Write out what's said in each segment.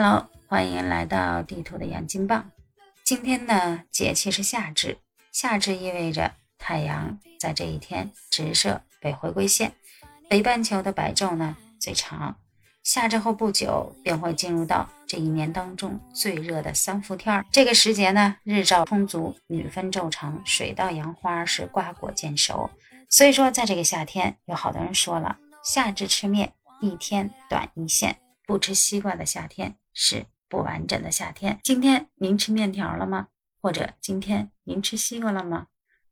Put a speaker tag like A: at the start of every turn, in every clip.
A: Hello，欢迎来到地图的养金棒。今天呢，节气是夏至，夏至意味着太阳在这一天直射北回归线，北半球的白昼呢最长。夏至后不久便会进入到这一年当中最热的三伏天儿。这个时节呢，日照充足，女分昼长，水稻杨花是瓜果见熟。所以说，在这个夏天，有好多人说了，夏至吃面，一天短一线。不吃西瓜的夏天是不完整的夏天。今天您吃面条了吗？或者今天您吃西瓜了吗？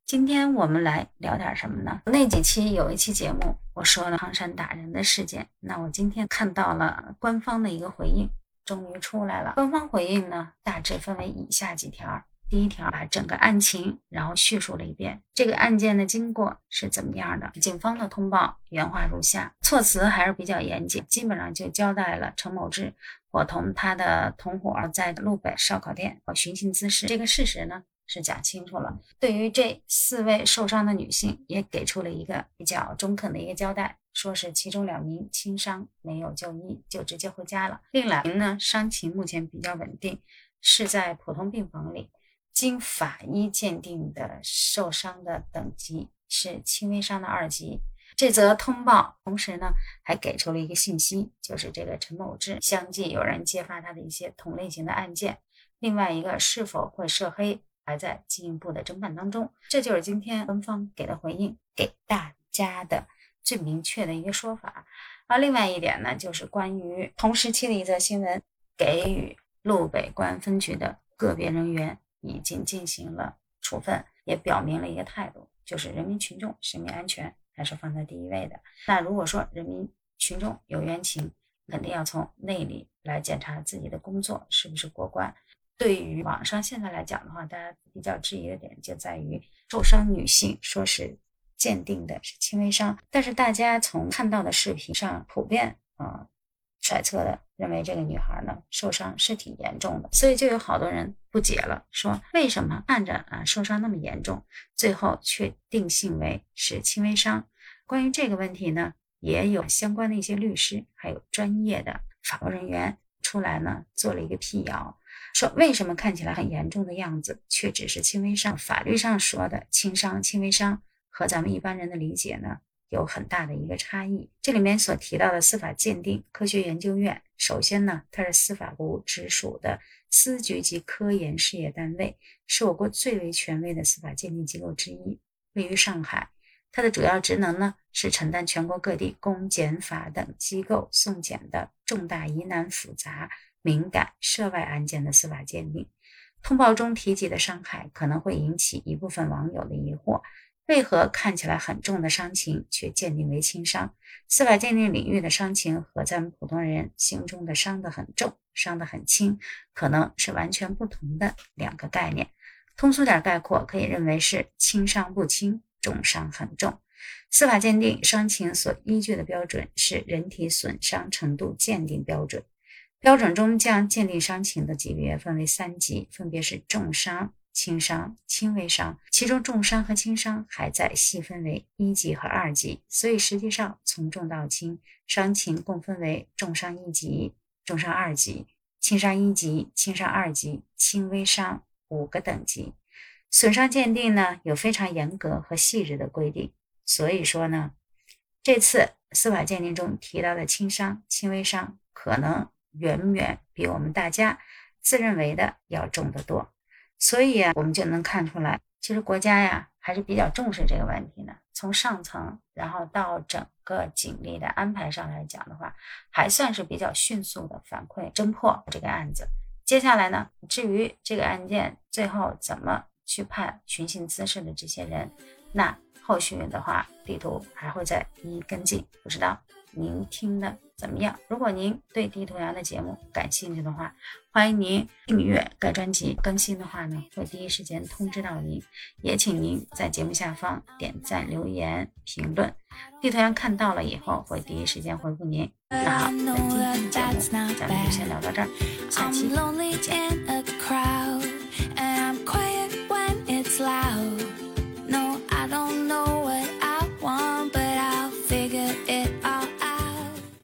A: 今天我们来聊点什么呢？那几期有一期节目，我说了唐山打人的事件。那我今天看到了官方的一个回应，终于出来了。官方回应呢，大致分为以下几条。第一条把整个案情，然后叙述了一遍这个案件的经过是怎么样的。警方的通报原话如下，措辞还是比较严谨，基本上就交代了陈某志伙同他的同伙在路北烧烤店和寻衅滋事这个事实呢是讲清楚了。对于这四位受伤的女性，也给出了一个比较中肯的一个交代，说是其中两名轻伤没有就医，就直接回家了。另两名呢伤情目前比较稳定，是在普通病房里。经法医鉴定的受伤的等级是轻微伤的二级。这则通报同时呢，还给出了一个信息，就是这个陈某志相继有人揭发他的一些同类型的案件。另外一个是否会涉黑，还在进一步的侦办当中。这就是今天官方给的回应，给大家的最明确的一个说法。而另外一点呢，就是关于同时期的一则新闻，给予路北公安分局的个别人员。已经进行了处分，也表明了一个态度，就是人民群众生命安全还是放在第一位的。那如果说人民群众有冤情，肯定要从内里来检查自己的工作是不是过关。对于网上现在来讲的话，大家比较质疑的点就在于受伤女性说是鉴定的是轻微伤，但是大家从看到的视频上普遍啊。揣测的认为这个女孩呢受伤是挺严重的，所以就有好多人不解了，说为什么看着啊受伤那么严重，最后却定性为是轻微伤？关于这个问题呢，也有相关的一些律师还有专业的法务人员出来呢做了一个辟谣，说为什么看起来很严重的样子，却只是轻微伤？法律上说的轻伤、轻微伤和咱们一般人的理解呢？有很大的一个差异。这里面所提到的司法鉴定科学研究院，首先呢，它是司法部直属的司局级科研事业单位，是我国最为权威的司法鉴定机构之一，位于上海。它的主要职能呢，是承担全国各地公检法等机构送检的重大疑难、复杂、敏感涉外案件的司法鉴定。通报中提及的伤害，可能会引起一部分网友的疑惑。为何看起来很重的伤情却鉴定为轻伤？司法鉴定领域的伤情和咱们普通人心中的伤得很重、伤得很轻，可能是完全不同的两个概念。通俗点概括，可以认为是轻伤不轻，重伤很重。司法鉴定伤情所依据的标准是人体损伤程度鉴定标准，标准中将鉴定伤情的级别分为三级，分别是重伤。轻伤、轻微伤，其中重伤和轻伤还在细分为一级和二级，所以实际上从重到轻，伤情共分为重伤一级、重伤二级、轻伤一级、轻伤二级、轻微伤五个等级。损伤鉴定呢有非常严格和细致的规定，所以说呢，这次司法鉴定中提到的轻伤、轻微伤，可能远远比我们大家自认为的要重得多。所以啊，我们就能看出来，其实国家呀还是比较重视这个问题的。从上层，然后到整个警力的安排上来讲的话，还算是比较迅速的反馈侦破这个案子。接下来呢，至于这个案件最后怎么去判寻衅滋事的这些人，那后续的话，地图还会再一一跟进。不知道您听的。怎么样？如果您对地图羊的节目感兴趣的话，欢迎您订阅该专辑。更新的话呢，会第一时间通知到您。也请您在节目下方点赞、留言、评论，地图羊看到了以后会第一时间回复您。那好，本期节目咱们就先聊到这儿，下期再见。